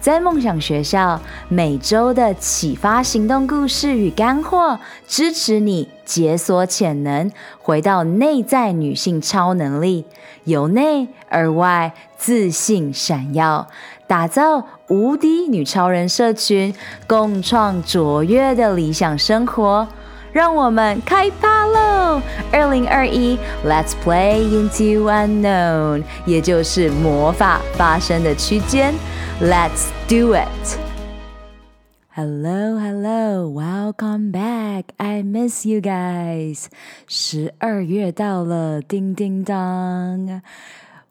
在梦想学校，每周的启发行动故事与干货，支持你解锁潜能，回到内在女性超能力，由内而外自信闪耀，打造无敌女超人社群，共创卓越的理想生活。让我们开趴喽！二零二一，Let's play into unknown，也就是魔法发生的区间。Let's do it! Hello, hello, welcome back. I miss you guys. 十二月到了，叮叮当。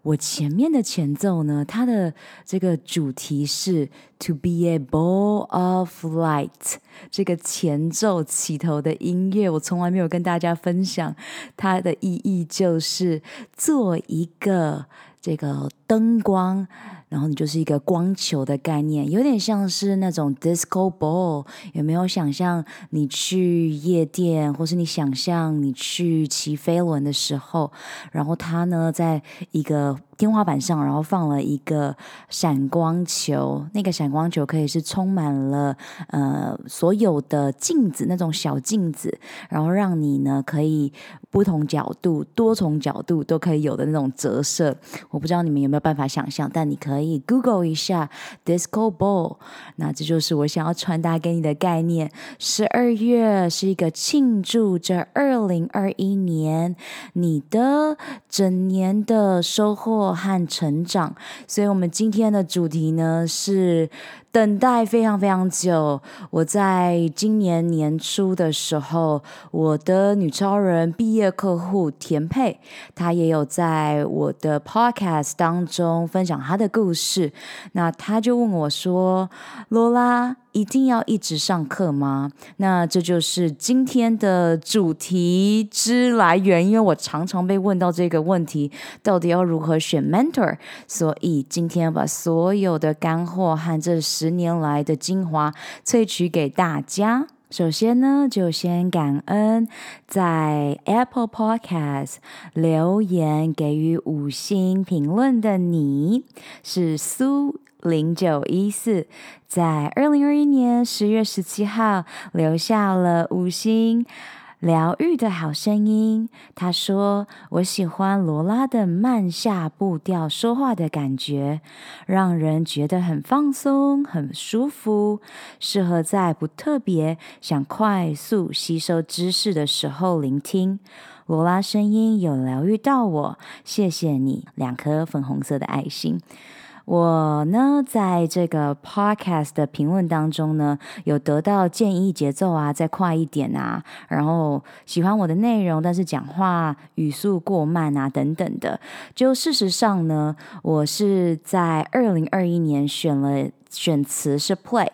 我前面的前奏呢，它的这个主题是 To be a ball of light。这个前奏起头的音乐，我从来没有跟大家分享。它的意义就是做一个这个灯光。然后你就是一个光球的概念，有点像是那种 disco ball。有没有想象你去夜店，或是你想象你去骑飞轮的时候，然后它呢，在一个天花板上，然后放了一个闪光球，那个闪光球可以是充满了呃所有的镜子，那种小镜子，然后让你呢可以不同角度、多重角度都可以有的那种折射。我不知道你们有没有办法想象，但你可以 Google 一下 Disco Ball。那这就是我想要传达给你的概念。十二月是一个庆祝这二零二一年你的整年的收获。和成长，所以我们今天的主题呢是等待非常非常久。我在今年年初的时候，我的女超人毕业客户田佩，她也有在我的 podcast 当中分享她的故事。那她就问我说：“罗拉。”一定要一直上课吗？那这就是今天的主题之来源，因为我常常被问到这个问题，到底要如何选 mentor？所以今天把所有的干货和这十十年来的精华萃取给大家。首先呢，就先感恩在 Apple Podcast 留言给予五星评论的你，是苏。零九一四，在二零二一年十月十七号留下了五星疗愈的好声音。他说：“我喜欢罗拉的慢下步调说话的感觉，让人觉得很放松、很舒服，适合在不特别想快速吸收知识的时候聆听。罗拉声音有疗愈到我，谢谢你。”两颗粉红色的爱心。我呢，在这个 podcast 的评论当中呢，有得到建议节奏啊，再快一点啊，然后喜欢我的内容，但是讲话语速过慢啊，等等的。就事实上呢，我是在二零二一年选了。选词是 play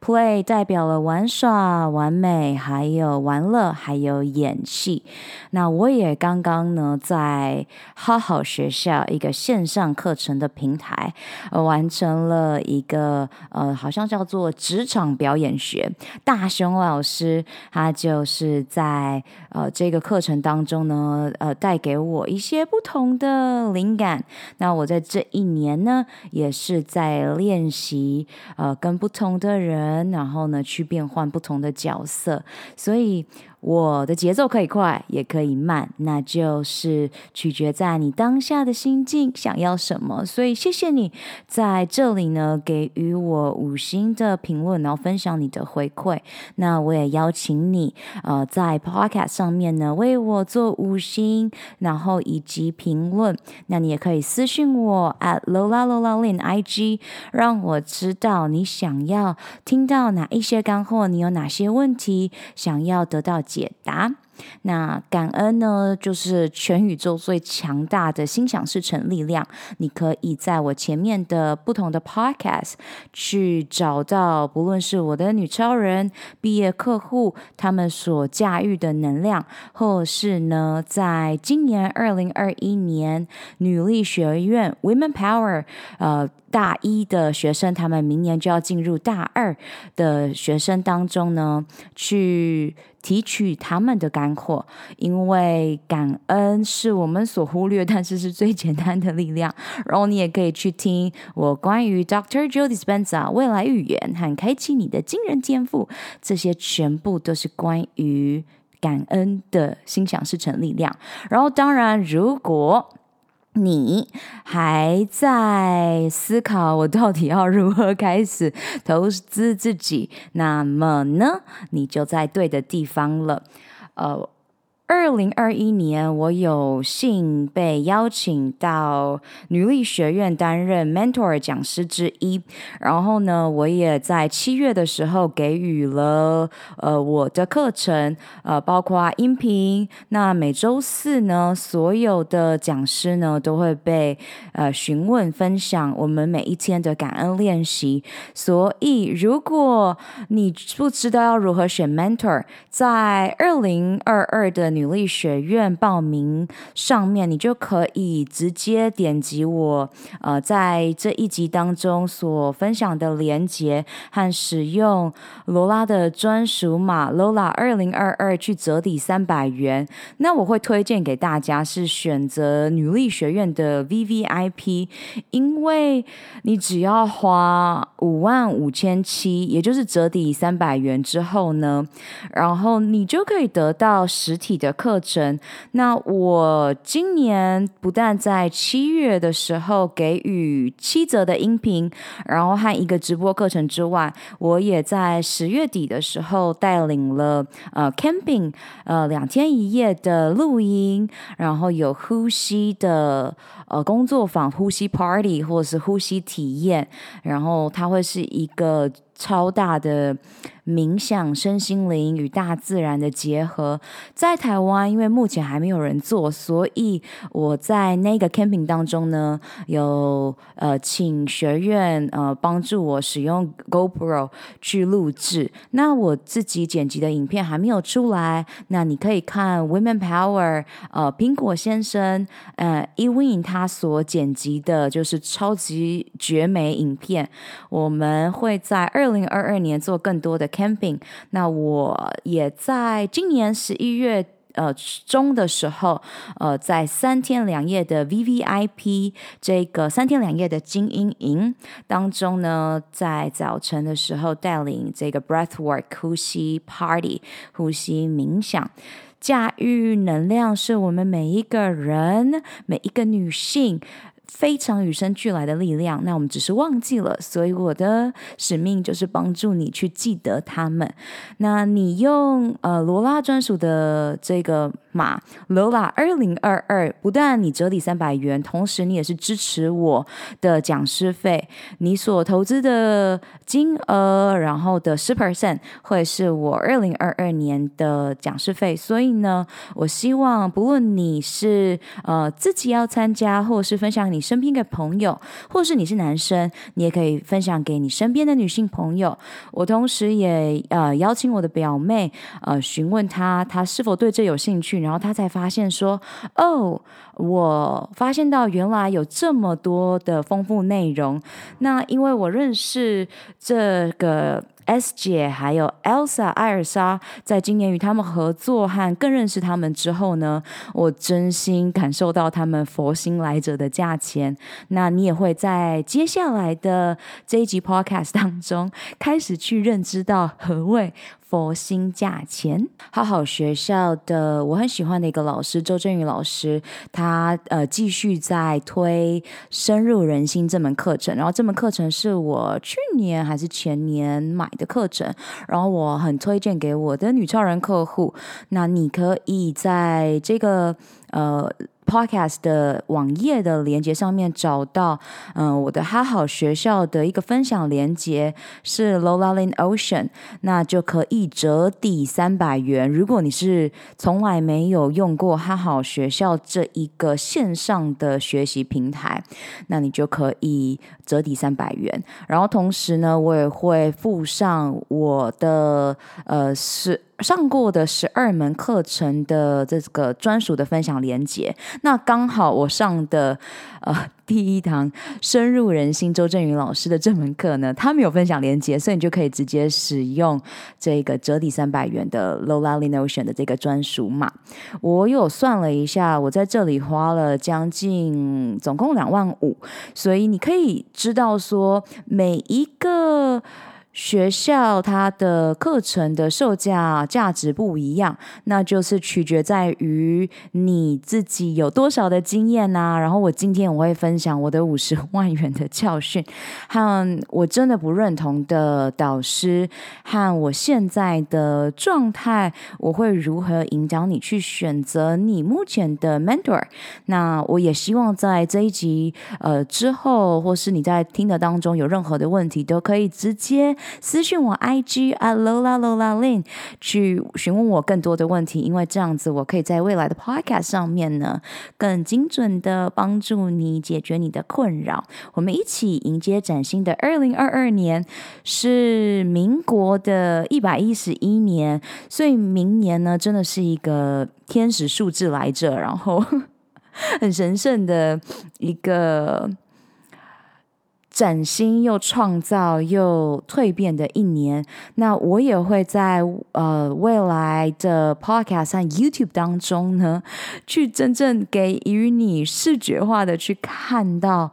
Play 代表了玩耍、完美，还有玩乐，还有演戏。那我也刚刚呢，在好好学校一个线上课程的平台，呃，完成了一个呃，好像叫做职场表演学。大熊老师他就是在呃这个课程当中呢，呃，带给我一些不同的灵感。那我在这一年呢，也是在练习。呃，跟不同的人，然后呢，去变换不同的角色，所以。我的节奏可以快，也可以慢，那就是取决在你当下的心境想要什么。所以谢谢你在这里呢，给予我五星的评论，然后分享你的回馈。那我也邀请你，呃，在 Podcast 上面呢，为我做五星，然后以及评论。那你也可以私信我 at Lola Lola Lin IG，让我知道你想要听到哪一些干货，你有哪些问题想要得到解答。那感恩呢，就是全宇宙最强大的心想事成力量。你可以在我前面的不同的 podcast 去找到，不论是我的女超人毕业客户他们所驾驭的能量，或是呢，在今年二零二一年女力学院 Women Power 呃。大一的学生，他们明年就要进入大二的学生当中呢，去提取他们的干货，因为感恩是我们所忽略，但是是最简单的力量。然后你也可以去听我关于 Dr. Joe Dispenza 未来预言和开启你的惊人天赋，这些全部都是关于感恩的心想事成力量。然后，当然，如果你还在思考我到底要如何开始投资自己？那么呢，你就在对的地方了。呃。二零二一年，我有幸被邀请到女力学院担任 mentor 讲师之一。然后呢，我也在七月的时候给予了呃我的课程，呃，包括音频。那每周四呢，所有的讲师呢都会被呃询问分享我们每一天的感恩练习。所以，如果你不知道要如何选 mentor，在二零二二的女力学院报名上面，你就可以直接点击我呃在这一集当中所分享的连接，和使用罗拉的专属码 Lola 二零二二去折抵三百元。那我会推荐给大家是选择女力学院的 VVIP，因为你只要花五万五千七，也就是折抵三百元之后呢，然后你就可以得到实体的课程。那我今年不但在七月的时候给予七折的音频，然后和一个直播课程之外，我也在十月底的时候带领了呃 camping 呃两天一夜的录音，然后有呼吸的呃工作坊、呼吸 party 或者是呼吸体验，然后它会是一个超大的。冥想、身心灵与大自然的结合，在台湾，因为目前还没有人做，所以我在那个 camping 当中呢，有呃请学院呃帮助我使用 GoPro 去录制。那我自己剪辑的影片还没有出来，那你可以看 Women Power 呃苹果先生呃 Ewing 他所剪辑的，就是超级绝美影片。我们会在二零二二年做更多的。camping，那我也在今年十一月呃中的时候，呃，在三天两夜的 VVIP 这个三天两夜的精英营当中呢，在早晨的时候带领这个 breathwork 呼吸 party 呼吸冥想，驾驭能量是我们每一个人每一个女性。非常与生俱来的力量，那我们只是忘记了，所以我的使命就是帮助你去记得他们。那你用呃罗拉专属的这个码 Lola 二零二二，不但你折抵三百元，同时你也是支持我的讲师费。你所投资的金额，然后的十 percent 会是我二零二二年的讲师费。所以呢，我希望不论你是呃自己要参加，或者是分享你身边的朋友，或是你是男生，你也可以分享给你身边的女性朋友。我同时也呃邀请我的表妹呃询问她，她是否对这有兴趣。然后她才发现说：“哦，我发现到原来有这么多的丰富内容。那因为我认识这个 S 姐，还有 Elsa 艾尔莎，在今年与他们合作和更认识他们之后呢，我真心感受到他们佛心来者的价钱。那你也会在接下来的这一集 Podcast 当中开始去认知到何谓。”佛心价钱，好好学校的我很喜欢的一个老师周振宇老师，他呃继续在推深入人心这门课程，然后这门课程是我去年还是前年买的课程，然后我很推荐给我的女超人客户，那你可以在这个呃。Podcast 的网页的连接上面找到，嗯、我的哈好学校的一个分享连接是 Lola Lin Ocean，那就可以折抵三百元。如果你是从来没有用过哈好学校这一个线上的学习平台，那你就可以折抵三百元。然后同时呢，我也会附上我的呃是。上过的十二门课程的这个专属的分享连接，那刚好我上的呃第一堂深入人心周震宇老师的这门课呢，他们有分享连接，所以你就可以直接使用这个折抵三百元的 Lola Lin Ocean 的这个专属码。我有算了一下，我在这里花了将近总共两万五，所以你可以知道说每一个。学校它的课程的售价价值不一样，那就是取决在于你自己有多少的经验呐、然后我今天我会分享我的五十 万元的教训，和我真的不认同的导师，和我现在的状态，我会如何引导你去选择你目前的 mentor。那我也希望在这一集呃之后，或是你在听的当中有任何的问题，都可以直接。私讯我 IG at Lola Lola Lin 去询问我更多的问题，因为这样子我可以在未来的 Podcast 上面呢，更精准的帮助你解决你的困扰。我们一起迎接崭新的二零二二年，是民国的一百一十一年，所以明年呢，真的是一个天使数字来着，然后 很神圣的一个。崭新又创造又蜕变的一年，那我也会在呃未来的 Podcast 上 YouTube 当中呢，去真正给予你视觉化的去看到。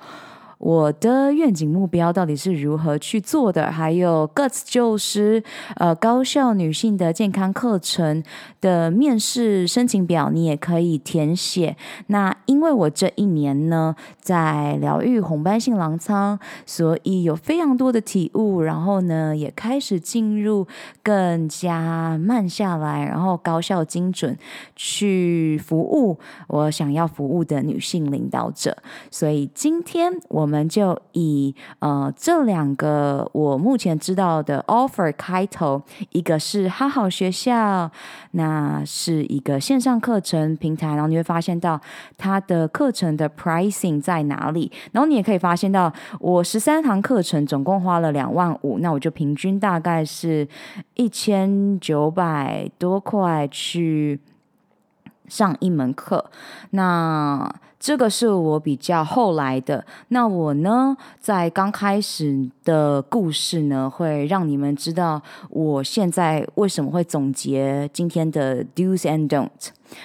我的愿景目标到底是如何去做的？还有 Guts 就是呃高效女性的健康课程的面试申请表，你也可以填写。那因为我这一年呢在疗愈红斑性狼疮，所以有非常多的体悟，然后呢也开始进入更加慢下来，然后高效精准去服务我想要服务的女性领导者。所以今天我。我们就以呃这两个我目前知道的 offer 开头，一个是哈好学校，那是一个线上课程平台，然后你会发现到它的课程的 pricing 在哪里，然后你也可以发现到我十三堂课程总共花了两万五，那我就平均大概是一千九百多块去上一门课，那。这个是我比较后来的，那我呢，在刚开始的故事呢，会让你们知道我现在为什么会总结今天的 do's and don't。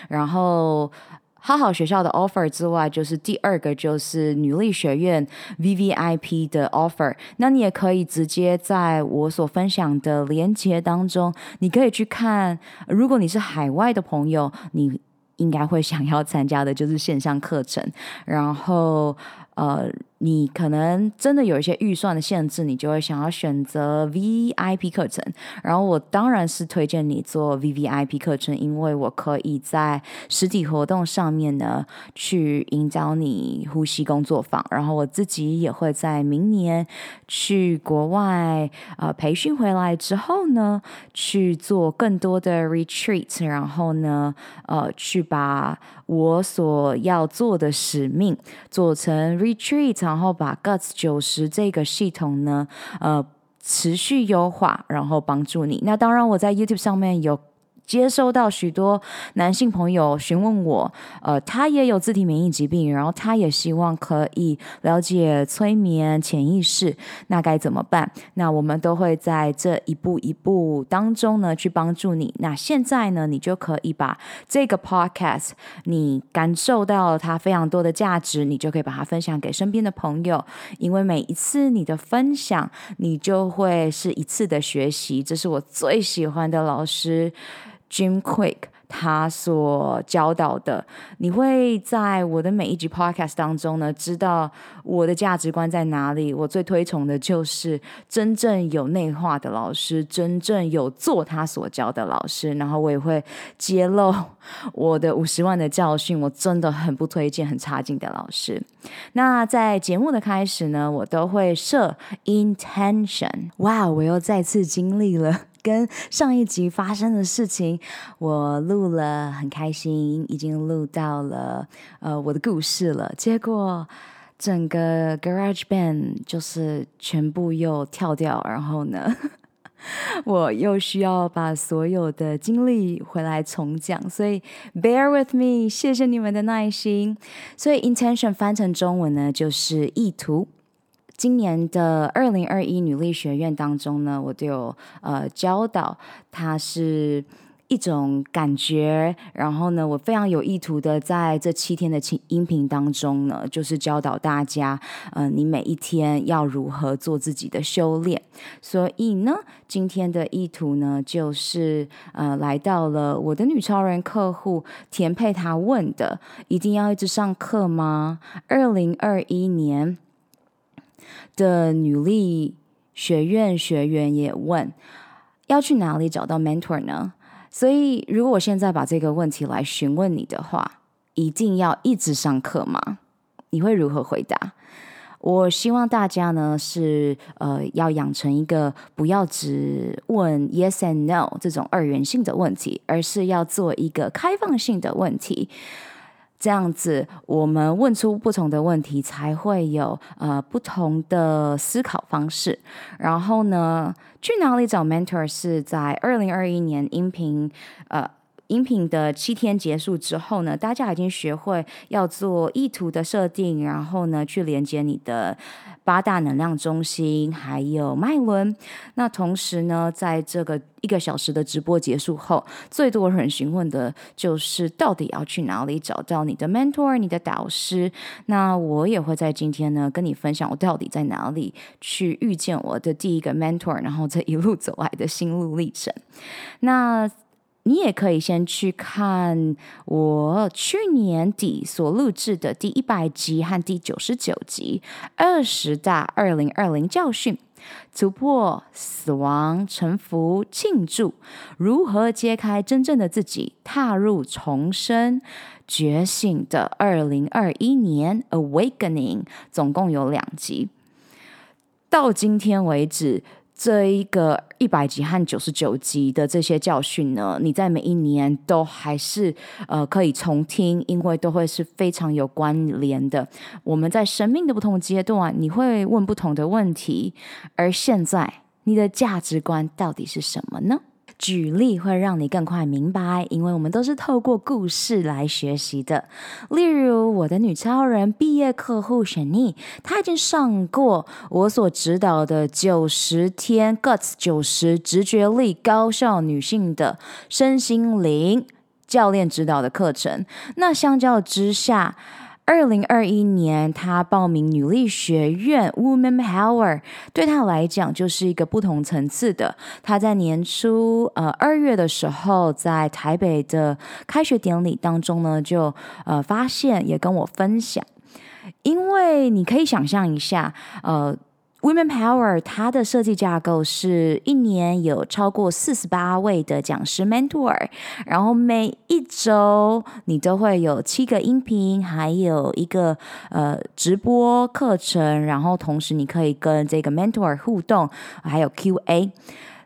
然后，哈好学校的 offer 之外，就是第二个就是女力学院 VVIP 的 offer。那你也可以直接在我所分享的连接当中，你可以去看。如果你是海外的朋友，你。应该会想要参加的就是线上课程，然后呃。你可能真的有一些预算的限制，你就会想要选择 VIP 课程。然后我当然是推荐你做 VVIP 课程，因为我可以在实体活动上面呢去引导你呼吸工作坊。然后我自己也会在明年去国外呃培训回来之后呢，去做更多的 retreat，然后呢呃去把我所要做的使命做成 retreat。然后把 Guts 九十这个系统呢，呃，持续优化，然后帮助你。那当然，我在 YouTube 上面有。接收到许多男性朋友询问我，呃，他也有自体免疫疾病，然后他也希望可以了解催眠潜意识，那该怎么办？那我们都会在这一步一步当中呢去帮助你。那现在呢，你就可以把这个 podcast，你感受到它非常多的价值，你就可以把它分享给身边的朋友，因为每一次你的分享，你就会是一次的学习。这是我最喜欢的老师。Jim Quick，他所教导的。你会在我的每一集 podcast 当中呢，知道我的价值观在哪里。我最推崇的就是真正有内化的老师，真正有做他所教的老师。然后我也会揭露我的五十万的教训，我真的很不推荐很差劲的老师。那在节目的开始呢，我都会设 intention。哇，我又再次经历了跟上一集发生的事情，我录了很开心，已经录到了呃我的故事了。结果整个 GarageBand 就是全部又跳掉，然后呢，我又需要把所有的精力回来重讲，所以 bear with me，谢谢你们的耐心。所以 intention 翻成中文呢，就是意图。今年的二零二一女力学院当中呢，我都有呃教导，它是一种感觉。然后呢，我非常有意图的在这七天的音频当中呢，就是教导大家，呃，你每一天要如何做自己的修炼。所以呢，今天的意图呢，就是呃，来到了我的女超人客户田佩，她问的，一定要一直上课吗？二零二一年。的女力学院学员也问，要去哪里找到 mentor 呢？所以，如果我现在把这个问题来询问你的话，一定要一直上课吗？你会如何回答？我希望大家呢是呃要养成一个不要只问 yes and no 这种二元性的问题，而是要做一个开放性的问题。这样子，我们问出不同的问题，才会有呃不同的思考方式。然后呢，去哪里找 mentor？是在二零二一年音频呃。音频的七天结束之后呢，大家已经学会要做意图的设定，然后呢，去连接你的八大能量中心，还有脉轮。那同时呢，在这个一个小时的直播结束后，最多人询问的就是到底要去哪里找到你的 mentor、你的导师。那我也会在今天呢跟你分享我到底在哪里去遇见我的第一个 mentor，然后这一路走来的心路历程。那。你也可以先去看我去年底所录制的第一百集和第九十九集《二十大二零二零教训：突破死亡、臣服、庆祝，如何揭开真正的自己，踏入重生觉醒的二零二一年》（Awakening），总共有两集。到今天为止。这一个一百集和九十九集的这些教训呢，你在每一年都还是呃可以重听，因为都会是非常有关联的。我们在生命的不同阶段，你会问不同的问题，而现在你的价值观到底是什么呢？举例会让你更快明白，因为我们都是透过故事来学习的。例如，我的女超人毕业客户沈妮，她已经上过我所指导的九十天 Guts 九十直觉力高效女性的身心灵教练指导的课程。那相较之下，二零二一年，他报名女力学院 Woman Power，对他来讲就是一个不同层次的。他在年初，呃，二月的时候，在台北的开学典礼当中呢，就呃发现，也跟我分享，因为你可以想象一下，呃。Women Power，它的设计架构是一年有超过四十八位的讲师 mentor，然后每一周你都会有七个音频，还有一个呃直播课程，然后同时你可以跟这个 mentor 互动，还有 QA。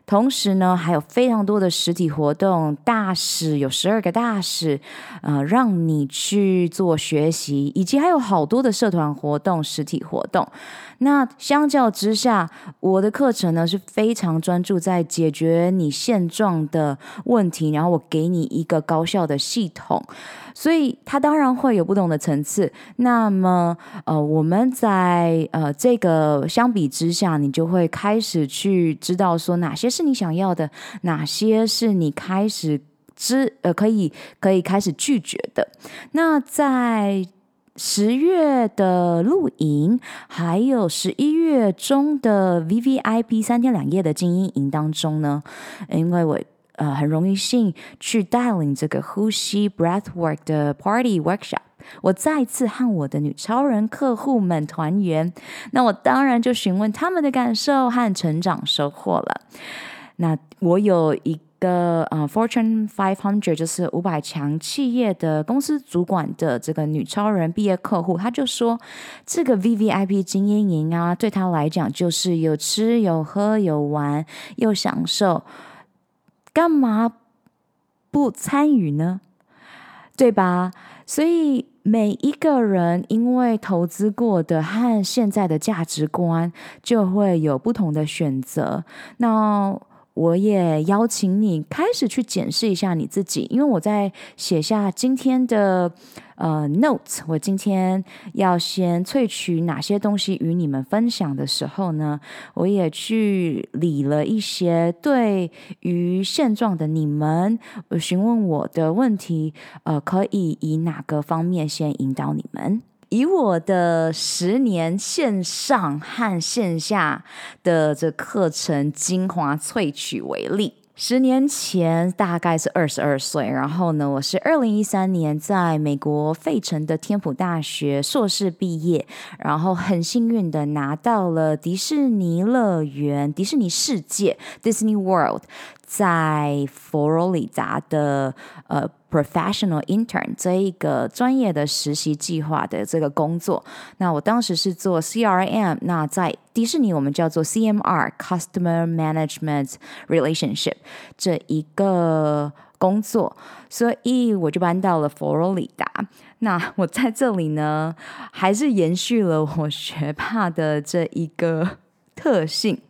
同时呢，还有非常多的实体活动，大使有十二个大使，呃，让你去做学习，以及还有好多的社团活动、实体活动。那相较之下，我的课程呢是非常专注在解决你现状的问题，然后我给你一个高效的系统。所以它当然会有不同的层次。那么，呃，我们在呃这个相比之下，你就会开始去知道说哪些是你想要的，哪些是你开始知呃可以可以开始拒绝的。那在十月的露营，还有十一月中的 VVIP 三天两夜的精英营当中呢，因为我。呃很荣幸去带领这个呼吸 breathwork 的 party workshop。我再次和我的女超人客户们团圆，那我当然就询问他们的感受和成长收获了。那我有一个呃，Fortune Five Hundred 就是五百强企业的公司主管的这个女超人毕业客户，他就说这个 VVIP 精英营啊，对他来讲就是有吃有喝有玩又享受，干嘛不参与呢？对吧？所以每一个人因为投资过的和现在的价值观，就会有不同的选择。那我也邀请你开始去检视一下你自己，因为我在写下今天的呃 notes，我今天要先萃取哪些东西与你们分享的时候呢，我也去理了一些对于现状的你们询问我的问题，呃，可以以哪个方面先引导你们。以我的十年线上和线下的这课程精华萃取为例，十年前大概是二十二岁，然后呢，我是二零一三年在美国费城的天普大学硕士毕业，然后很幸运的拿到了迪士尼乐园、迪士尼世界 （Disney World） 在佛罗里达的呃。Professional intern 这一个专业的实习计划的这个工作，那我当时是做 CRM，那在迪士尼我们叫做 CMR（Customer Management Relationship） 这一个工作，所以我就搬到了佛罗里达。那我在这里呢，还是延续了我学霸的这一个特性。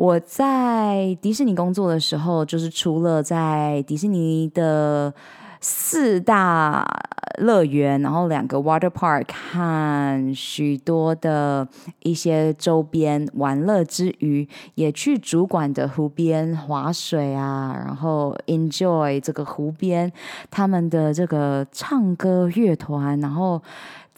我在迪士尼工作的时候，就是除了在迪士尼的四大乐园，然后两个 water park 和许多的一些周边玩乐之余，也去主管的湖边划水啊，然后 enjoy 这个湖边他们的这个唱歌乐团，然后。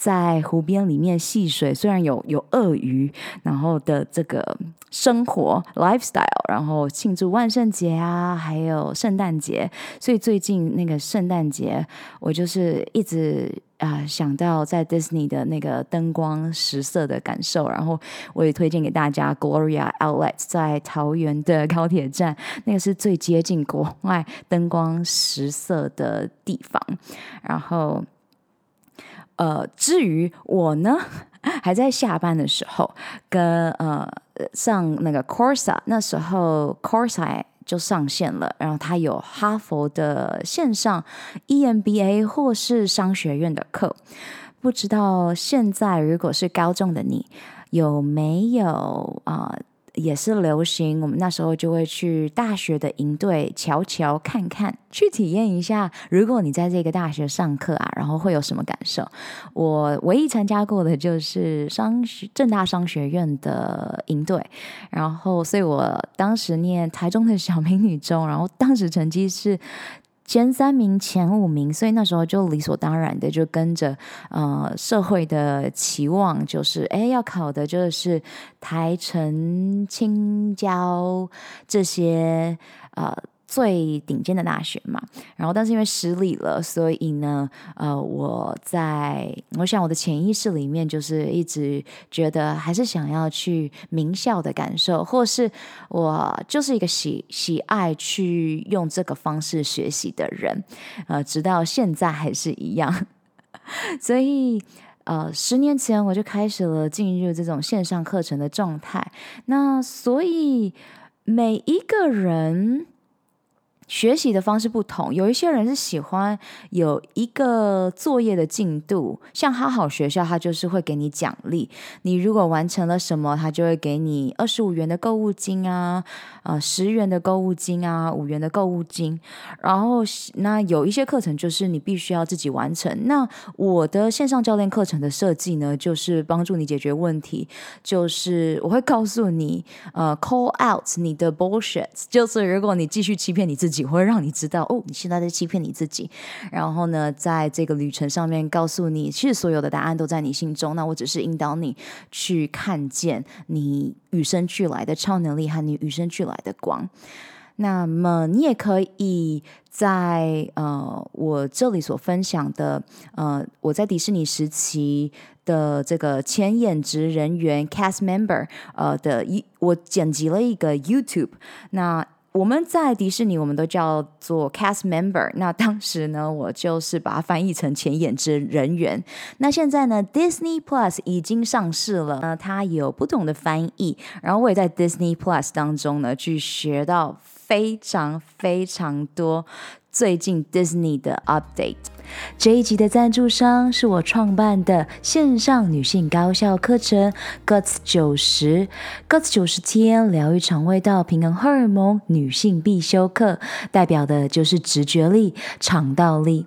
在湖边里面戏水，虽然有有鳄鱼，然后的这个生活 lifestyle，然后庆祝万圣节啊，还有圣诞节。所以最近那个圣诞节，我就是一直啊、想到在 Disney 的那个灯光十色的感受。然后我也推荐给大家 Gloria Outlet 在桃园的高铁站，那个是最接近国外灯光十色的地方。然后。呃，至于我呢，还在下班的时候跟呃上那个 Corsa，那时候 Corsa 就上线了，然后它有哈佛的线上 EMBA 或是商学院的课，不知道现在如果是高中的你有没有啊？呃也是流行，我们那时候就会去大学的营队瞧瞧看看，去体验一下。如果你在这个大学上课啊，然后会有什么感受？我唯一参加过的就是商学正大商学院的营队，然后所以我当时念台中的小明女中，然后当时成绩是。前三名、前五名，所以那时候就理所当然的就跟着呃社会的期望，就是哎要考的就是台城、青椒这些呃。最顶尖的大学嘛，然后但是因为失利了，所以呢，呃，我在我想我的潜意识里面就是一直觉得还是想要去名校的感受，或是我就是一个喜喜爱去用这个方式学习的人，呃，直到现在还是一样。所以，呃，十年前我就开始了进入这种线上课程的状态。那所以每一个人。学习的方式不同，有一些人是喜欢有一个作业的进度，像好好学校，它就是会给你奖励。你如果完成了什么，它就会给你二十五元的购物金啊，呃，十元的购物金啊，五元的购物金。然后那有一些课程就是你必须要自己完成。那我的线上教练课程的设计呢，就是帮助你解决问题，就是我会告诉你，呃，call out 你的 bullshit，就是如果你继续欺骗你自己。会让你知道哦，你现在在欺骗你自己。然后呢，在这个旅程上面，告诉你，其实所有的答案都在你心中。那我只是引导你去看见你与生俱来的超能力和你与生俱来的光。那么你也可以在呃我这里所分享的呃我在迪士尼时期的这个前演职人员 cast member 呃的一我剪辑了一个 YouTube 那。我们在迪士尼，我们都叫做 cast member。那当时呢，我就是把它翻译成前演职人员。那现在呢，Disney Plus 已经上市了，那它有不同的翻译。然后我也在 Disney Plus 当中呢，去学到非常非常多最近 Disney 的 update。这一集的赞助商是我创办的线上女性高效课程 Guts 九十 Guts 九十天疗愈肠胃道平衡荷尔蒙女性必修课，代表的就是直觉力、肠道力。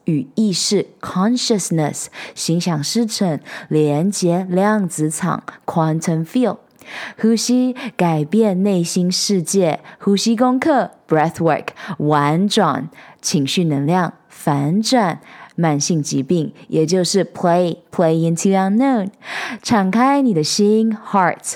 与意识 （consciousness）。心想事成，连接量子场 （quantum field），呼吸改变内心世界，呼吸功课 （breathwork），婉转情绪能量，反转慢性疾病，也就是 play play into unknown，敞开你的心 （heart）。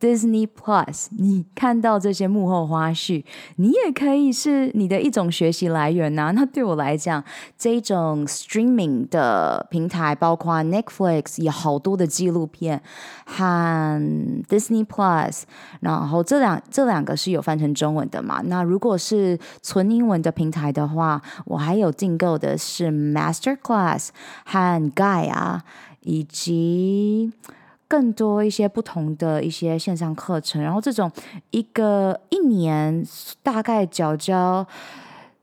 Disney Plus，你看到这些幕后花絮，你也可以是你的一种学习来源呐、那对我来讲，这种 streaming 的平台，包括 Netflix 有好多的纪录片，和 Disney Plus，然后这两这两个是有翻成中文的嘛？那如果是纯英文的平台的话，我还有订购的是 Master Class 和 Gaia，以及。更多一些不同的一些线上课程，然后这种一个一年大概缴交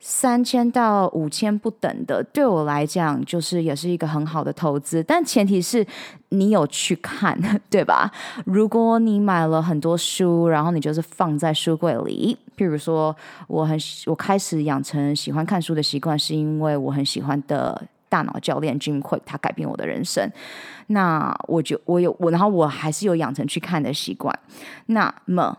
三千到五千不等的，对我来讲就是也是一个很好的投资，但前提是你有去看，对吧？如果你买了很多书，然后你就是放在书柜里，譬如说我很我开始养成喜欢看书的习惯，是因为我很喜欢的。大脑教练 Jim Kwik，他改变我的人生。那我就我有我，然后我还是有养成去看的习惯。那么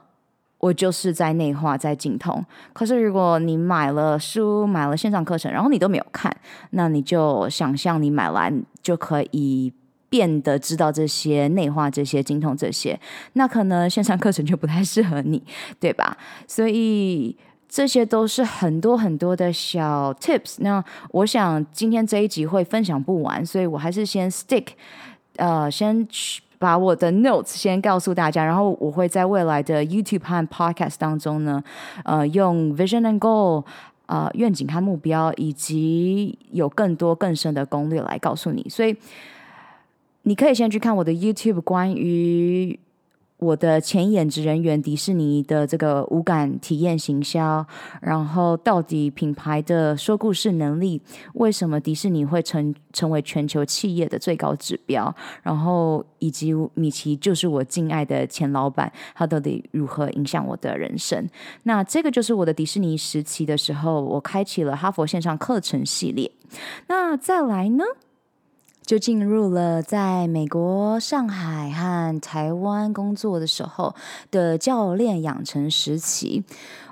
我就是在内化，在精通。可是如果你买了书，买了线上课程，然后你都没有看，那你就想象你买完就可以变得知道这些内化、这些精通这些，那可能线上课程就不太适合你，对吧？所以这些都是很多很多的小 tips。那我想今天这一集会分享不完，所以我还是先 stick，呃，先去。把我的 notes 先告诉大家，然后我会在未来的 YouTube 和 Podcast 当中呢，呃，用 Vision and Goal，呃，愿景和目标，以及有更多更深的攻略来告诉你。所以你可以先去看我的 YouTube 关于。我的前演职人员，迪士尼的这个无感体验行销，然后到底品牌的说故事能力，为什么迪士尼会成成为全球企业的最高指标？然后以及米奇就是我敬爱的前老板，他到底如何影响我的人生？那这个就是我的迪士尼时期的时候，我开启了哈佛线上课程系列。那再来呢？就进入了在美国、上海和台湾工作的时候的教练养成时期。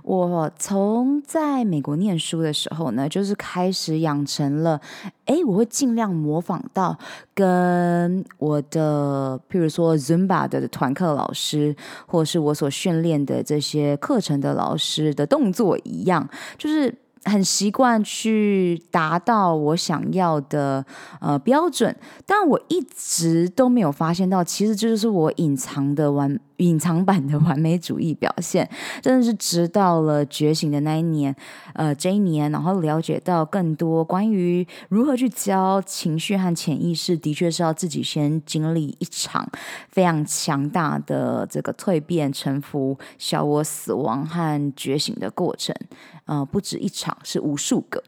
我从在美国念书的时候呢，就是开始养成了，诶，我会尽量模仿到跟我的，譬如说 Zumba 的团课老师，或是我所训练的这些课程的老师的动作一样，就是。很习惯去达到我想要的呃标准，但我一直都没有发现到，其实这就是我隐藏的完。隐藏版的完美主义表现，真的是直到了觉醒的那一年，呃，这一年，然后了解到更多关于如何去教情绪和潜意识，的确是要自己先经历一场非常强大的这个蜕变、臣服、小我死亡和觉醒的过程，呃，不止一场，是无数个。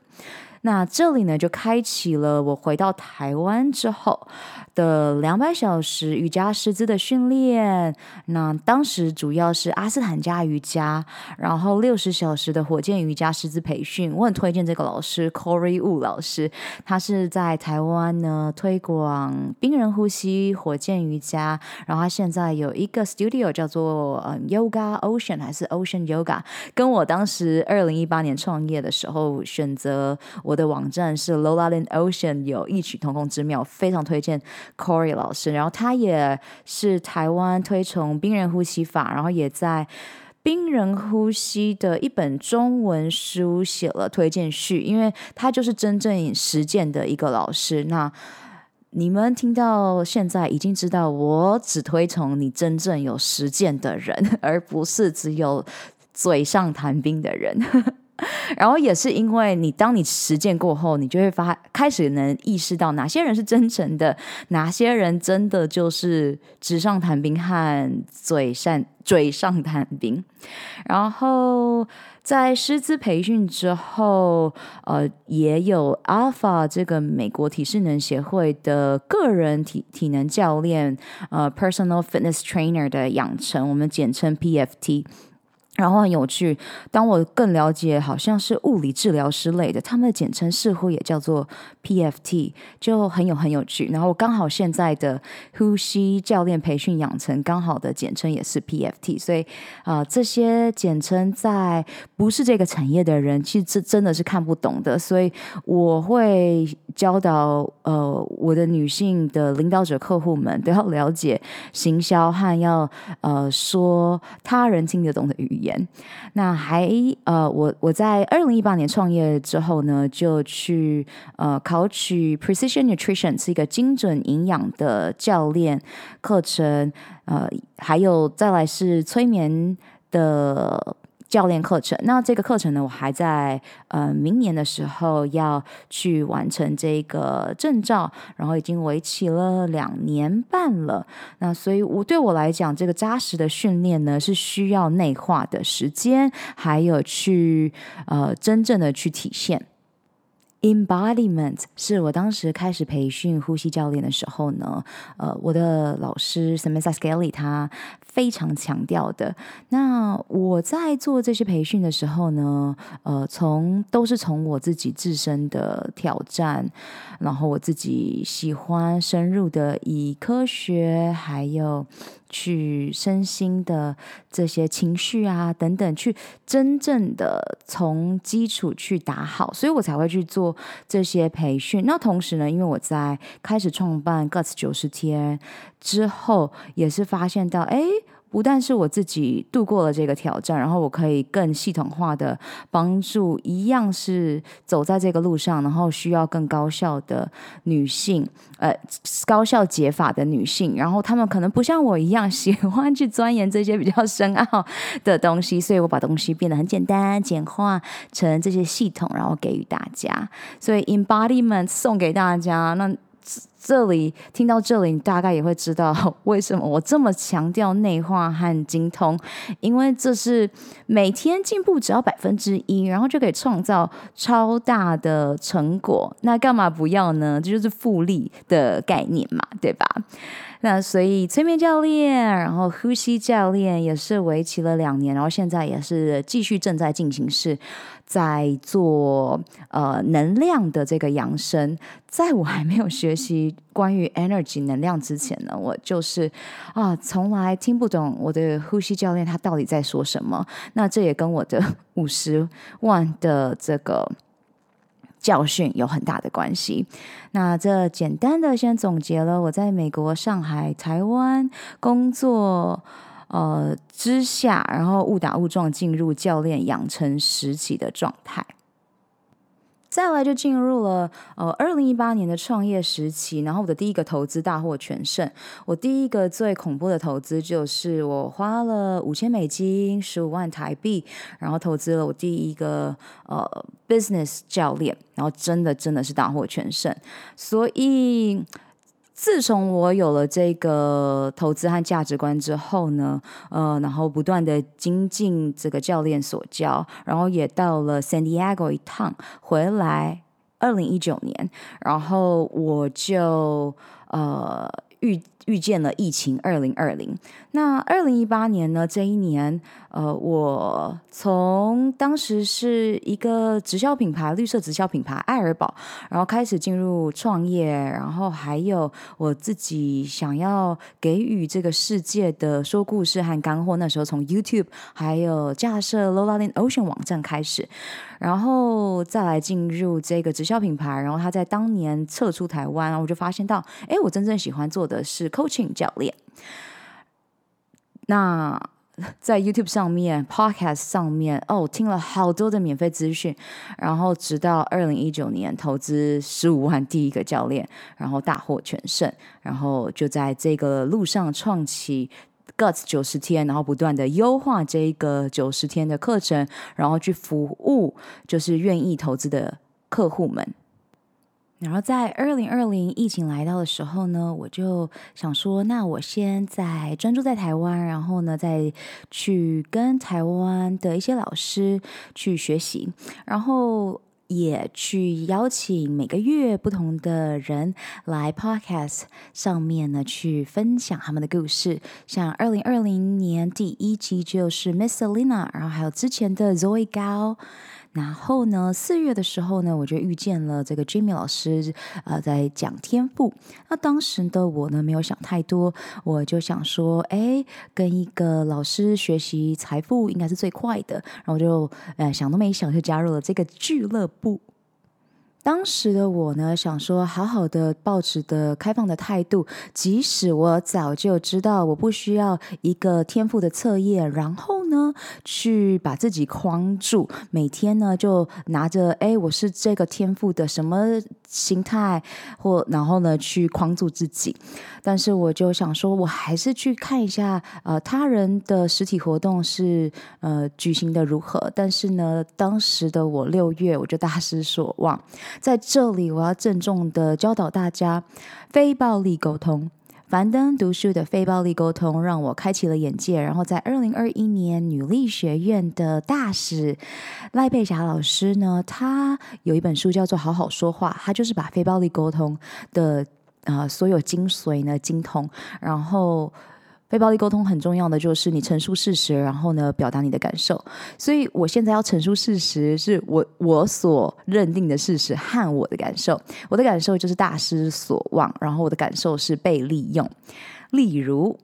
那这里呢，就开启了我回到台湾之后的两百小时瑜伽师资的训练。那当时主要是阿斯坦加瑜伽，然后六十小时的火箭瑜伽师资培训。我很推荐这个老师 Corey Wu 老师，他是在台湾呢推广冰人呼吸、火箭瑜伽，然后他现在有一个 studio 叫做嗯 Yoga Ocean 还是 Ocean Yoga，跟我当时二零一八年创业的时候选择。我的网站是 Lola in Ocean，有异曲同工之妙，非常推荐 Corey 老师。然后他也是台湾推崇冰人呼吸法，然后也在冰人呼吸的一本中文书写了推荐序，因为他就是真正实践的一个老师。那你们听到现在已经知道，我只推崇你真正有实践的人，而不是只有嘴上谈兵的人。然后也是因为你，当你实践过后，你就会发开始能意识到哪些人是真诚的，哪些人真的就是纸上谈兵和嘴上嘴上谈兵。然后在师资培训之后，呃，也有 Alpha 这个美国体适能协会的个人体体能教练，呃，Personal Fitness Trainer 的养成，我们简称 PFT。然后很有趣，当我更了解，好像是物理治疗师类的，他们的简称似乎也叫做 PFT，就很有很有趣。然后刚好现在的呼吸教练培训养成，刚好的简称也是 PFT，所以啊、这些简称在不是这个产业的人，其实这真的是看不懂的。所以我会教导呃我的女性的领导者客户们都要了解行销和要呃说他人听得懂的语言。那还呃，我我在二零一八年创业之后呢，就去呃考取 Precision Nutrition 是一个精准营养的教练课程，呃，还有再来是催眠的。教练课程，那这个课程呢，我还在呃明年的时候要去完成这个证照，然后已经为期了两年半了。那所以，我对我来讲，这个扎实的训练呢，是需要内化的时间，还有去呃真正的去体现。Embodiment 是我当时开始培训呼吸教练的时候呢，呃，我的老师 Samantha Skelly 他非常强调的。那我在做这些培训的时候呢，呃，从都是从我自己自身的挑战，然后我自己喜欢深入的以科学还有。去身心的这些情绪啊等等，去真正的从基础去打好，所以我才会去做这些培训。那同时呢，因为我在开始创办 Guts 九十天之后，也是发现到，哎。不但是我自己度过了这个挑战，然后我可以更系统化的帮助一样是走在这个路上，然后需要更高效的女性，呃，高效解法的女性，然后她们可能不像我一样 喜欢去钻研这些比较深奥的东西，所以我把东西变得很简单，简化成这些系统，然后给予大家。所以 embodiment 送给大家，那。这里听到这里，你大概也会知道 为什么我这么强调内化和精通，因为这是每天进步只要百分之一，然后就可以创造超大的成果。那干嘛不要呢？这就是复利的概念嘛，对吧？那所以催眠教练，然后呼吸教练也是为期了两年，然后现在也是继续正在进行式，在做呃能量的这个养生。在我还没有学习关于 energy 能量之前呢，我就是啊从来听不懂我的呼吸教练他到底在说什么。那这也跟我的 五十万的这个。教训有很大的关系。那这简单的先总结了我在美国、上海、台湾工作呃之下，然后误打误撞进入教练养成时期的状态。再来就进入了呃二零一八年的创业时期，然后我的第一个投资大获全胜。我第一个最恐怖的投资就是我花了五千美金，十五万台币，然后投资了我第一个呃 business 教练，然后真的真的是大获全胜，所以。自从我有了这个投资和价值观之后呢，呃，然后不断的精进这个教练所教，然后也到了 San Diego 一趟，回来二零一九年，然后我就呃遇遇见了疫情二零二零。那二零一八年呢，这一年。呃，我从当时是一个直销品牌，绿色直销品牌爱尔宝，然后开始进入创业，然后还有我自己想要给予这个世界的说故事和干货。那时候从 YouTube 还有架设 Lola in Ocean 网站开始，然后再来进入这个直销品牌，然后他在当年撤出台湾，我就发现到，哎，我真正喜欢做的是 Coaching 教练。那在 YouTube 上面、Podcast 上面，哦，听了好多的免费资讯，然后直到二零一九年投资十五万第一个教练，然后大获全胜，然后就在这个路上创起 Guts 九十天，然后不断的优化这个九十天的课程，然后去服务就是愿意投资的客户们。然后在二零二零疫情来到的时候呢，我就想说，那我先在专注在台湾，然后呢，再去跟台湾的一些老师去学习，然后也去邀请每个月不同的人来 Podcast 上面呢去分享他们的故事。像二零二零年第一集就是 Miss Selina，然后还有之前的 Zoe Gao。然后呢，四月的时候呢，我就遇见了这个 Jimmy 老师，呃，在讲天赋。那当时的我呢，没有想太多，我就想说，哎，跟一个老师学习财富应该是最快的。然后我就，呃，想都没想就加入了这个俱乐部。当时的我呢，想说好好的抱持的开放的态度，即使我早就知道我不需要一个天赋的测验，然后呢，去把自己框住，每天呢就拿着哎，我是这个天赋的什么心态，或然后呢去框住自己。但是我就想说，我还是去看一下，呃，他人的实体活动是呃举行的如何。但是呢，当时的我六月我就大 失所望。在这里，我要郑重的教导大家，非暴力沟通。樊登读书的非暴力沟通让我开启了眼界。然后在二零二一年，女力学院的大使赖佩霞老师呢，她有一本书叫做《好好说话》，她就是把非暴力沟通的呃所有精髓呢精通，然后。非暴力沟通很重要的就是你陈述事实，然后呢表达你的感受。所以我现在要陈述事实，是我我所认定的事实和我的感受。我的感受就是大失所望，然后我的感受是被利用。例如，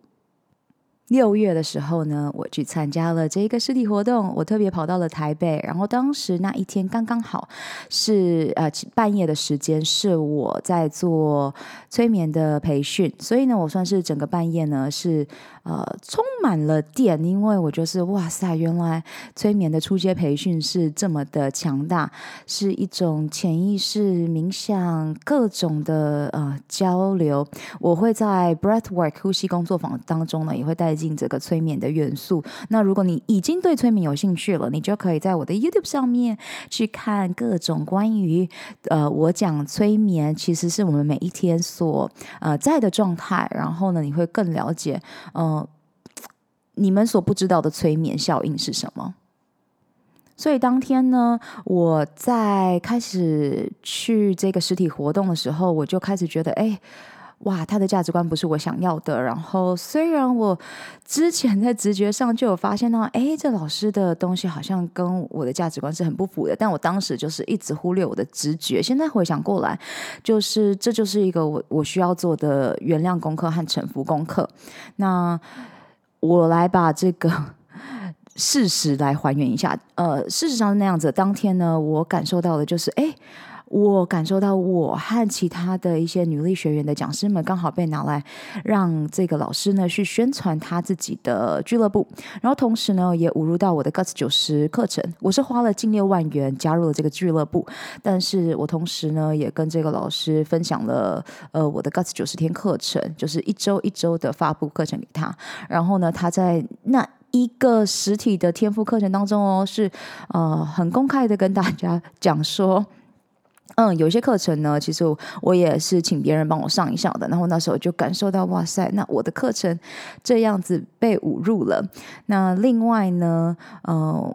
六月的时候呢，我去参加了这一个实体活动，我特别跑到了台北，然后当时那一天刚刚好是呃半夜的时间，是我在做催眠的培训，所以呢，我算是整个半夜呢是呃充满了电，因为我就是哇塞，原来催眠的初阶培训是这么的强大，是一种潜意识冥想各种的呃交流，我会在 Breathwork 呼吸工作坊当中呢也会带。进这个催眠的元素。那如果你已经对催眠有兴趣了，你就可以在我的 YouTube 上面去看各种关于呃，我讲催眠其实是我们每一天所呃在的状态。然后呢，你会更了解嗯、呃，你们所不知道的催眠效应是什么。所以当天呢，我在开始去这个实体活动的时候，我就开始觉得，哎。哇，他的价值观不是我想要的。然后，虽然我之前在直觉上就有发现到，哎，这老师的东西好像跟我的价值观是很不符的，但我当时就是一直忽略我的直觉。现在回想过来，就是这就是一个我我需要做的原谅功课和臣服功课。那我来把这个 事实来还原一下。呃，事实上是那样子。当天呢，我感受到的就是，哎。我感受到，我和其他的一些女力学员的讲师们刚好被拿来让这个老师呢去宣传他自己的俱乐部，然后同时呢也误入到我的 Guts 九十课程。我是花了近六万元加入了这个俱乐部，但是我同时呢也跟这个老师分享了呃我的 Guts 九十天课程，就是一周一周的发布课程给他。然后呢，他在那一个实体的天赋课程当中哦，是呃很公开的跟大家讲说。嗯，有些课程呢，其实我也是请别人帮我上一下的。然后那时候就感受到，哇塞，那我的课程这样子被侮辱了。那另外呢，嗯，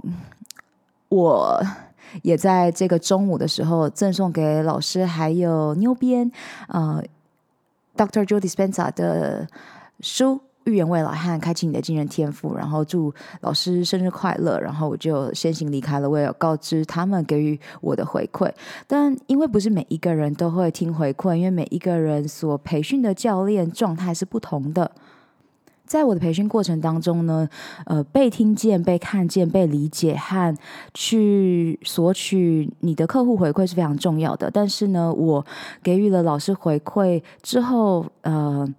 我也在这个中午的时候赠送给老师还有妞编，呃，Dr. Joe Dispenza 的书。预言未来和开启你的惊人天赋，然后祝老师生日快乐，然后我就先行离开了。我也告知他们给予我的回馈，但因为不是每一个人都会听回馈，因为每一个人所培训的教练状态是不同的。在我的培训过程当中呢，呃，被听见、被看见、被理解和去索取你的客户回馈是非常重要的。但是呢，我给予了老师回馈之后，呃。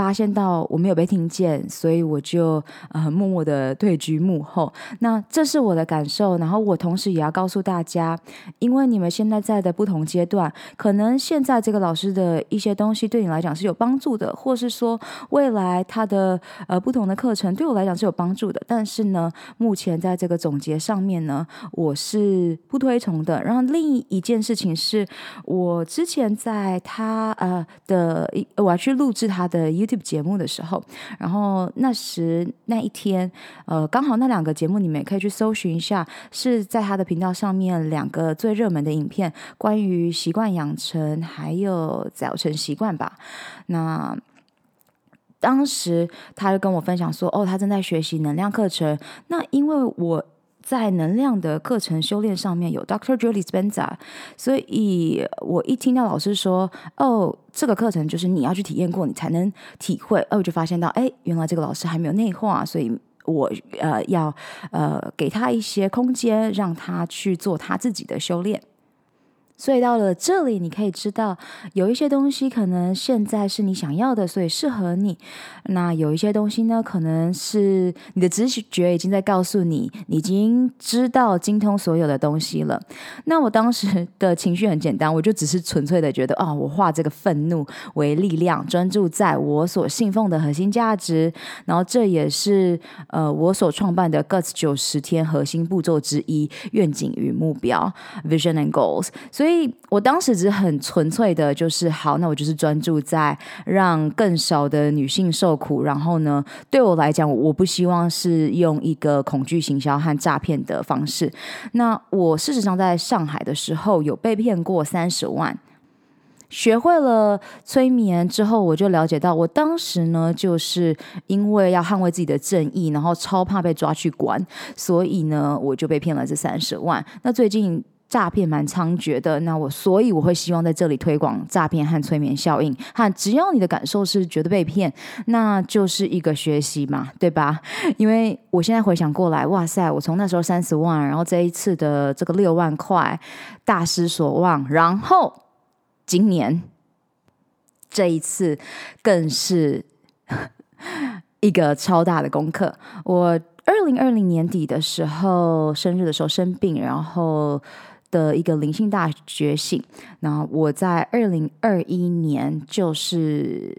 发现到我没有被听见，所以我就呃默默的退居幕后。那这是我的感受，然后我同时也要告诉大家，因为你们现在在的不同阶段，可能现在这个老师的一些东西对你来讲是有帮助的，或是说未来他的呃不同的课程对我来讲是有帮助的。但是呢，目前在这个总结上面呢，我是不推崇的。然后另一件事情是我之前在他呃的一，我要去录制他的 YouTube 节目的时候，然后那时那一天，呃，刚好那两个节目你们也可以去搜寻一下，是在他的频道上面两个最热门的影片，关于习惯养成还有早晨习惯吧。那当时他就跟我分享说，哦，他正在学习能量课程。那因为我。在能量的课程修炼上面有 Dr. Julie Spencer，所以我一听到老师说哦，这个课程就是你要去体验过，你才能体会。哦，我就发现到，哎，原来这个老师还没有内化，所以我呃要呃给他一些空间，让他去做他自己的修炼。所以到了这里，你可以知道有一些东西可能现在是你想要的，所以适合你。那有一些东西呢，可能是你的直觉已经在告诉你，你已经知道精通所有的东西了。那我当时的情绪很简单，我就只是纯粹的觉得、哦，我化这个愤怒为力量，专注在我所信奉的核心价值。然后这也是呃我所创办的 Guts 九十天核心步骤之一：愿景与目标 （Vision and Goals）。所以。所以我当时只很纯粹的，就是好，那我就是专注在让更少的女性受苦。然后呢，对我来讲，我不希望是用一个恐惧行销和诈骗的方式。那我事实上在上海的时候有被骗过三十万。学会了催眠之后，我就了解到，我当时呢，就是因为要捍卫自己的正义，然后超怕被抓去关，所以呢，我就被骗了这三十万。那最近。诈骗蛮猖獗的，那我所以我会希望在这里推广诈骗和催眠效应。哈只要你的感受是觉得被骗，那就是一个学习嘛，对吧？因为我现在回想过来，哇塞，我从那时候三十万，然后这一次的这个六万块大失所望，然后今年这一次更是一个超大的功课。我二零二零年底的时候，生日的时候生病，然后。的一个灵性大觉醒。那我在二零二一年就是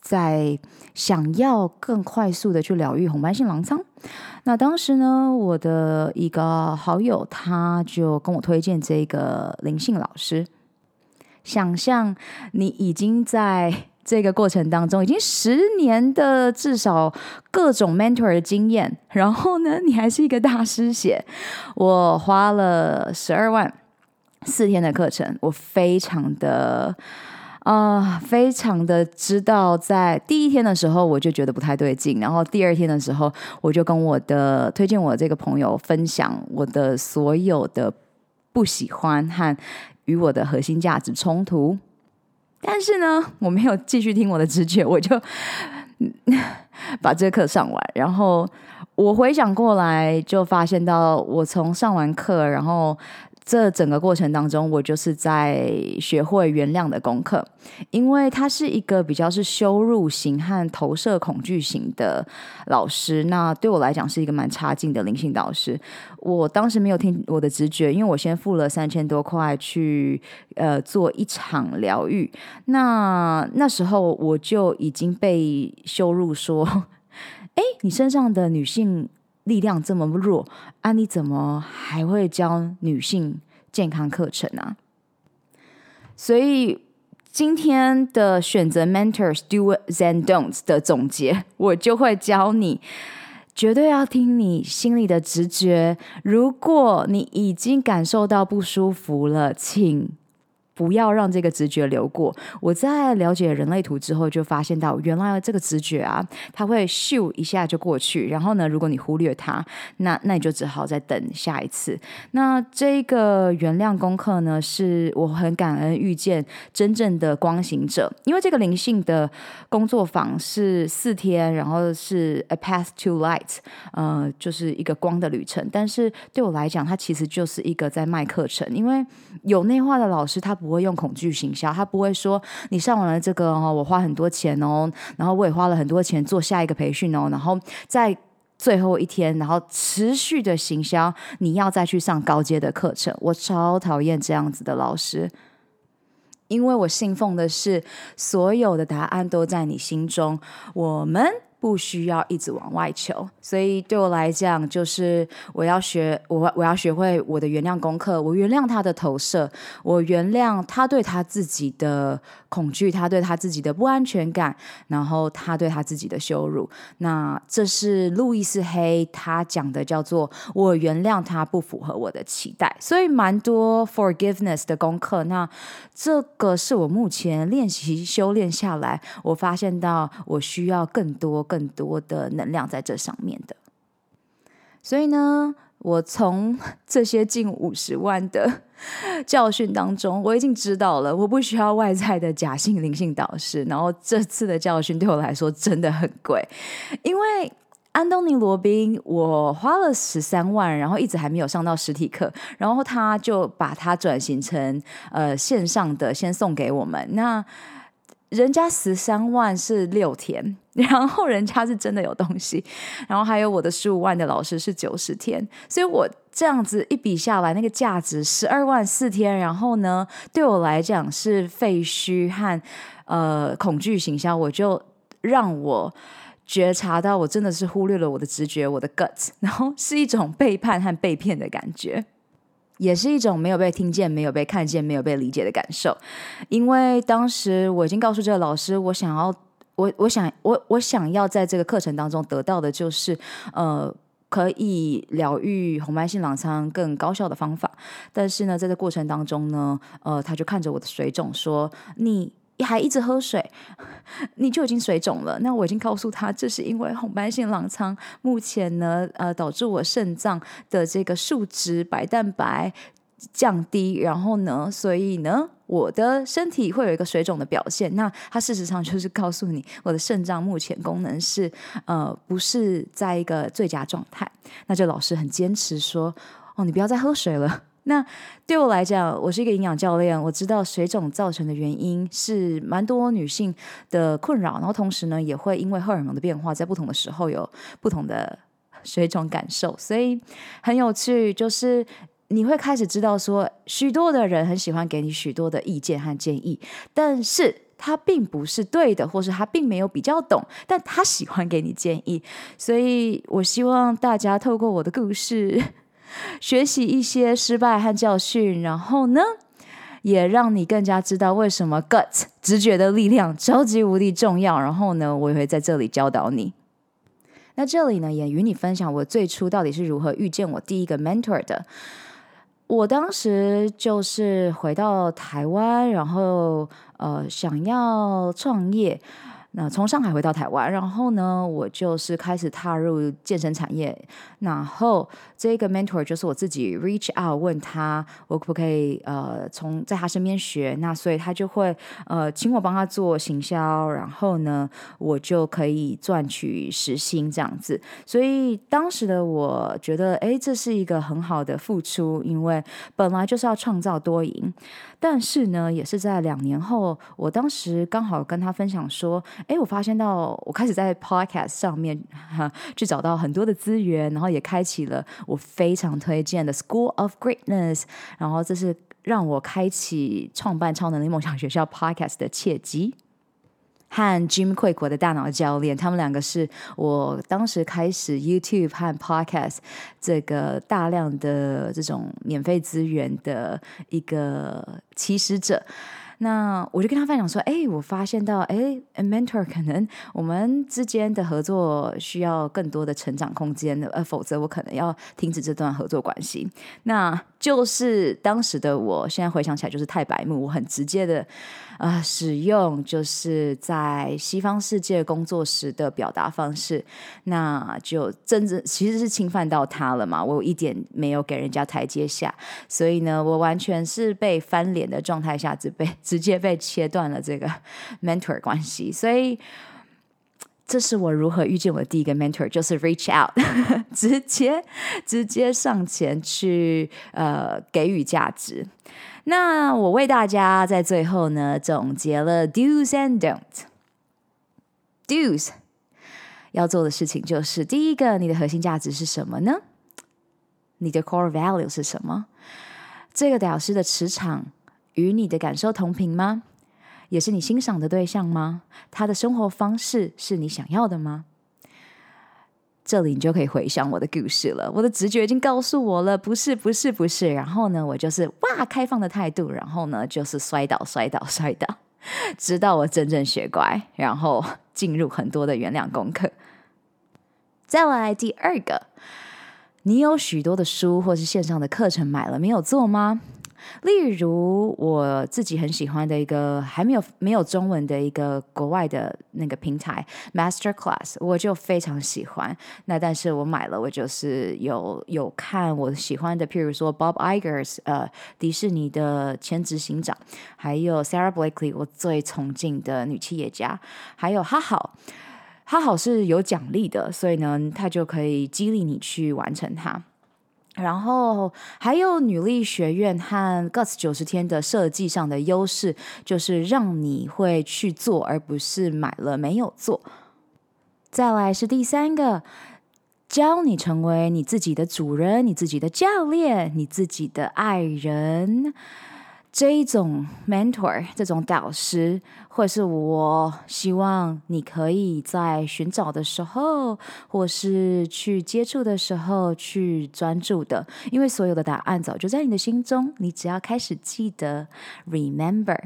在想要更快速的去疗愈红斑性狼疮。那当时呢，我的一个好友他就跟我推荐这个灵性老师。想象你已经在。这个过程当中，已经十年的至少各种 mentor 的经验，然后呢，你还是一个大师姐。我花了十二万四天的课程，我非常的啊、非常的知道，在第一天的时候我就觉得不太对劲，然后第二天的时候，我就跟我的推荐我这个朋友分享我的所有的不喜欢和与我的核心价值冲突。但是呢，我没有继续听我的直觉，我就 把这课上完。然后我回想过来，就发现到我从上完课，然后。这整个过程当中，我就是在学会原谅的功课，因为他是一个比较是羞辱型和投射恐惧型的老师，那对我来讲是一个蛮差劲的灵性导师。我当时没有听我的直觉，因为我先付了三千多块去呃做一场疗愈，那那时候我就已经被羞辱说，哎，你身上的女性。力量这么弱，啊，你怎么还会教女性健康课程啊？所以今天的选择 mentors Do and don'ts 的总结，我就会教你，绝对要听你心里的直觉。如果你已经感受到不舒服了，请。不要让这个直觉流过。我在了解人类图之后，就发现到原来这个直觉啊，它会咻一下就过去。然后呢，如果你忽略它，那那你就只好再等下一次。那这个原谅功课呢，是我很感恩遇见真正的光行者，因为这个灵性的工作坊是四天，然后是 A Path to Light，呃，就是一个光的旅程。但是对我来讲，它其实就是一个在卖课程，因为有内化的老师他不。不会用恐惧行销，他不会说你上完了这个哦，我花很多钱哦，然后我也花了很多钱做下一个培训哦，然后在最后一天，然后持续的行销，你要再去上高阶的课程。我超讨厌这样子的老师，因为我信奉的是所有的答案都在你心中。我们。不需要一直往外求，所以对我来讲，就是我要学我我要学会我的原谅功课，我原谅他的投射，我原谅他对他自己的恐惧，他对他自己的不安全感，然后他对他自己的羞辱。那这是路易斯黑他讲的，叫做我原谅他不符合我的期待，所以蛮多 forgiveness 的功课。那这个是我目前练习修炼下来，我发现到我需要更多。更多的能量在这上面的，所以呢，我从这些近五十万的教训当中，我已经知道了，我不需要外在的假性灵性导师。然后这次的教训对我来说真的很贵，因为安东尼罗宾，我花了十三万，然后一直还没有上到实体课，然后他就把它转型成呃线上的，先送给我们那。人家十三万是六天，然后人家是真的有东西，然后还有我的十五万的老师是九十天，所以我这样子一比下来，那个价值十二万四天，然后呢，对我来讲是废墟和呃恐惧形象，我就让我觉察到我真的是忽略了我的直觉，我的 gut，然后是一种背叛和被骗的感觉。也是一种没有被听见、没有被看见、没有被理解的感受，因为当时我已经告诉这个老师，我想要，我我想我我想要在这个课程当中得到的就是，呃，可以疗愈红斑性狼疮更高效的方法。但是呢，在这过程当中呢，呃，他就看着我的水肿说：“你。”你还一直喝水，你就已经水肿了。那我已经告诉他，这是因为红斑性狼疮目前呢，呃，导致我肾脏的这个数值白蛋白降低，然后呢，所以呢，我的身体会有一个水肿的表现。那它事实上就是告诉你，我的肾脏目前功能是呃不是在一个最佳状态。那就老师很坚持说，哦，你不要再喝水了。那对我来讲，我是一个营养教练，我知道水肿造成的原因是蛮多女性的困扰，然后同时呢，也会因为荷尔蒙的变化，在不同的时候有不同的水肿感受，所以很有趣，就是你会开始知道说，许多的人很喜欢给你许多的意见和建议，但是他并不是对的，或是他并没有比较懂，但他喜欢给你建议，所以我希望大家透过我的故事。学习一些失败和教训，然后呢，也让你更加知道为什么 gut 直觉的力量超级无敌重要。然后呢，我也会在这里教导你。那这里呢，也与你分享我最初到底是如何遇见我第一个 mentor 的。我当时就是回到台湾，然后呃，想要创业。那从上海回到台湾，然后呢，我就是开始踏入健身产业。然后这个 mentor 就是我自己 reach out 问他，我可不可以呃从在他身边学？那所以他就会呃请我帮他做行销，然后呢，我就可以赚取时薪这样子。所以当时的我觉得，哎，这是一个很好的付出，因为本来就是要创造多赢。但是呢，也是在两年后，我当时刚好跟他分享说，哎，我发现到我开始在 Podcast 上面哈去找到很多的资源，然后也开启了我非常推荐的 School of Greatness，然后这是让我开启创办超能力梦想学校 Podcast 的契机。和 Jim Quick 我的大脑教练，他们两个是我当时开始 YouTube 和 Podcast 这个大量的这种免费资源的一个起始者。那我就跟他分享说：“哎，我发现到，哎，mentor 可能我们之间的合作需要更多的成长空间的，呃，否则我可能要停止这段合作关系。”那就是当时的我，现在回想起来就是太白目，我很直接的。啊、使用就是在西方世界工作时的表达方式，那就真正其实是侵犯到他了嘛。我一点没有给人家台阶下，所以呢，我完全是被翻脸的状态下，直 被直接被切断了这个 mentor 关系。所以，这是我如何遇见我的第一个 mentor，就是 reach out，直接直接上前去呃给予价值。那我为大家在最后呢总结了 do's and don't。do's 要做的事情就是第一个，你的核心价值是什么呢？你的 core value 是什么？这个导师的磁场与你的感受同频吗？也是你欣赏的对象吗？他的生活方式是你想要的吗？这里你就可以回想我的故事了。我的直觉已经告诉我了，不是，不是，不是。然后呢，我就是哇，开放的态度。然后呢，就是摔倒，摔倒，摔倒，直到我真正学乖，然后进入很多的原谅功课。再来第二个，你有许多的书或是线上的课程买了没有做吗？例如我自己很喜欢的一个还没有没有中文的一个国外的那个平台 Master Class，我就非常喜欢。那但是我买了，我就是有有看我喜欢的，譬如说 Bob Iger，呃，迪士尼的前执行长，还有 Sarah Blakely，我最崇敬的女企业家，还有哈好，哈好是有奖励的，所以呢，他就可以激励你去完成它。然后还有女力学院和 Guts 九十天的设计上的优势，就是让你会去做，而不是买了没有做。再来是第三个，教你成为你自己的主人、你自己的教练、你自己的爱人。这一种 mentor，这种导师，或是我希望你可以在寻找的时候，或是去接触的时候去专注的，因为所有的答案早就在你的心中，你只要开始记得 remember。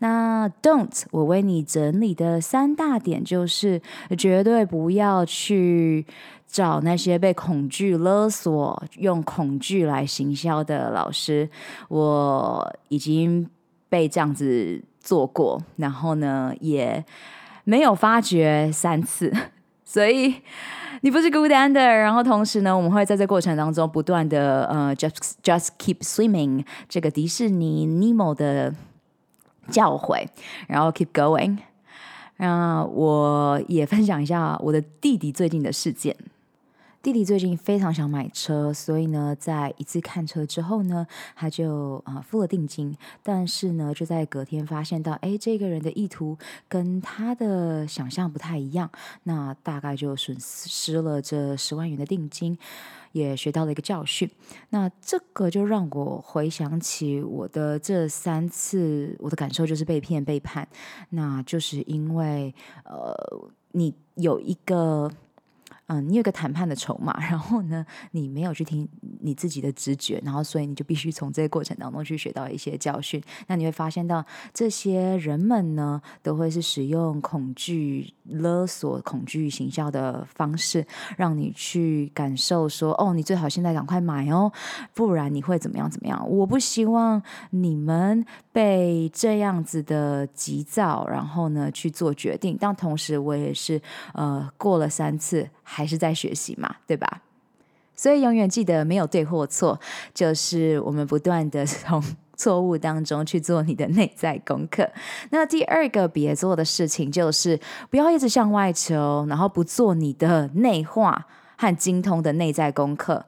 那 don't，我为你整理的三大点就是，绝对不要去。找那些被恐惧勒索、用恐惧来行销的老师，我已经被这样子做过，然后呢，也没有发觉三次，所以你不是孤单的。然后同时呢，我们会在这过程当中不断的呃，just just keep swimming 这个迪士尼尼莫的教诲，然后 keep going。那我也分享一下我的弟弟最近的事件。弟弟最近非常想买车，所以呢，在一次看车之后呢，他就啊、呃、付了定金，但是呢，就在隔天发现到，哎，这个人的意图跟他的想象不太一样，那大概就损失了这十万元的定金，也学到了一个教训。那这个就让我回想起我的这三次，我的感受就是被骗、背叛，那就是因为呃，你有一个。嗯，你有个谈判的筹码，然后呢，你没有去听你自己的直觉，然后所以你就必须从这个过程当中去学到一些教训。那你会发现到这些人们呢，都会是使用恐惧勒索、恐惧行销的方式，让你去感受说，哦，你最好现在赶快买哦，不然你会怎么样怎么样。我不希望你们被这样子的急躁，然后呢去做决定。但同时，我也是呃过了三次。还还是在学习嘛，对吧？所以永远记得没有对或错，就是我们不断的从错误当中去做你的内在功课。那第二个别做的事情就是不要一直向外求，然后不做你的内化和精通的内在功课。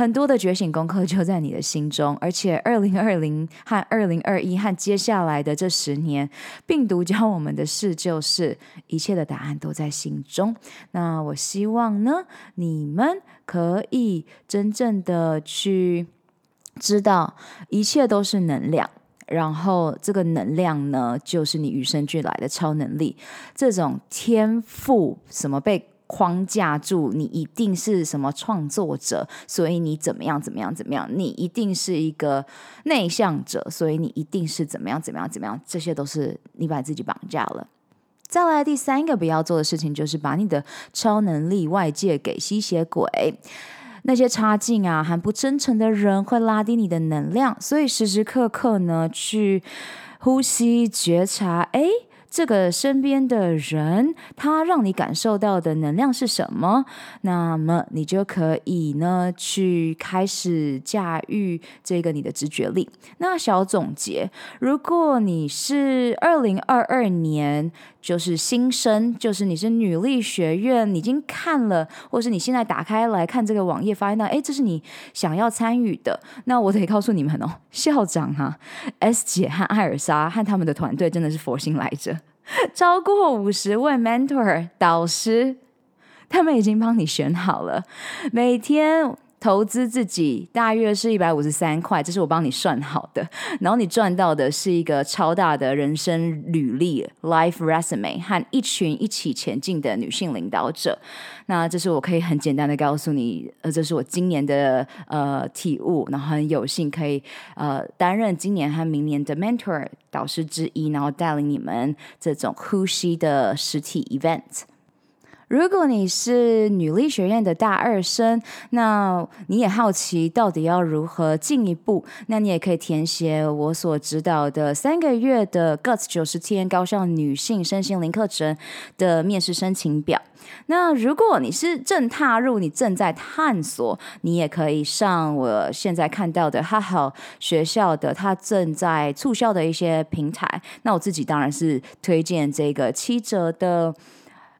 很多的觉醒功课就在你的心中，而且二零二零和二零二一和接下来的这十年，病毒教我们的事就是一切的答案都在心中。那我希望呢，你们可以真正的去知道，一切都是能量，然后这个能量呢，就是你与生俱来的超能力，这种天赋什么被。框架住你一定是什么创作者，所以你怎么样怎么样怎么样？你一定是一个内向者，所以你一定是怎么样怎么样怎么样？这些都是你把自己绑架了。再来第三个不要做的事情，就是把你的超能力外借给吸血鬼，那些差劲啊，还不真诚的人会拉低你的能量，所以时时刻刻呢去呼吸觉察，哎。这个身边的人，他让你感受到的能量是什么？那么你就可以呢，去开始驾驭这个你的直觉力。那小总结，如果你是二零二二年就是新生，就是你是女力学院，你已经看了，或是你现在打开来看这个网页，发现到，哎，这是你想要参与的。那我得告诉你们哦，校长哈、啊，S 姐和艾尔莎和他们的团队真的是佛心来着。超过五十位 mentor 导师，他们已经帮你选好了，每天投资自己大约是一百五十三块，这是我帮你算好的。然后你赚到的是一个超大的人生履历 （life resume） 和一群一起前进的女性领导者。那这是我可以很简单的告诉你，呃，这是我今年的呃体悟，然后很有幸可以呃担任今年和明年的 mentor 导师之一，然后带领你们这种呼吸的实体 event。如果你是女力学院的大二生，那你也好奇到底要如何进一步，那你也可以填写我所指导的三个月的 Guts 九十天高效女性身心灵课程的面试申请表。那如果你是正踏入，你正在探索，你也可以上我现在看到的哈好学校的，它正在促销的一些平台。那我自己当然是推荐这个七折的。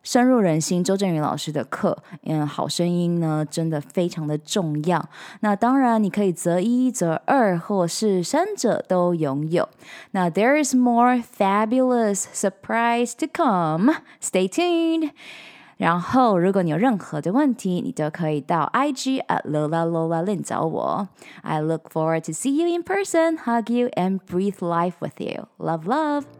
深入人心，周震宇老师的课，嗯，好声音呢，真的非常的重要。那当然，你可以择一、择二，或是三者都拥有。那 There is more fabulous surprise to come. Stay tuned. 然后，如果你有任何的问题，你都可以到 IG at Lola Lola Lin 找我。I look forward to see you in person, hug you, and breathe life with you. Love, love.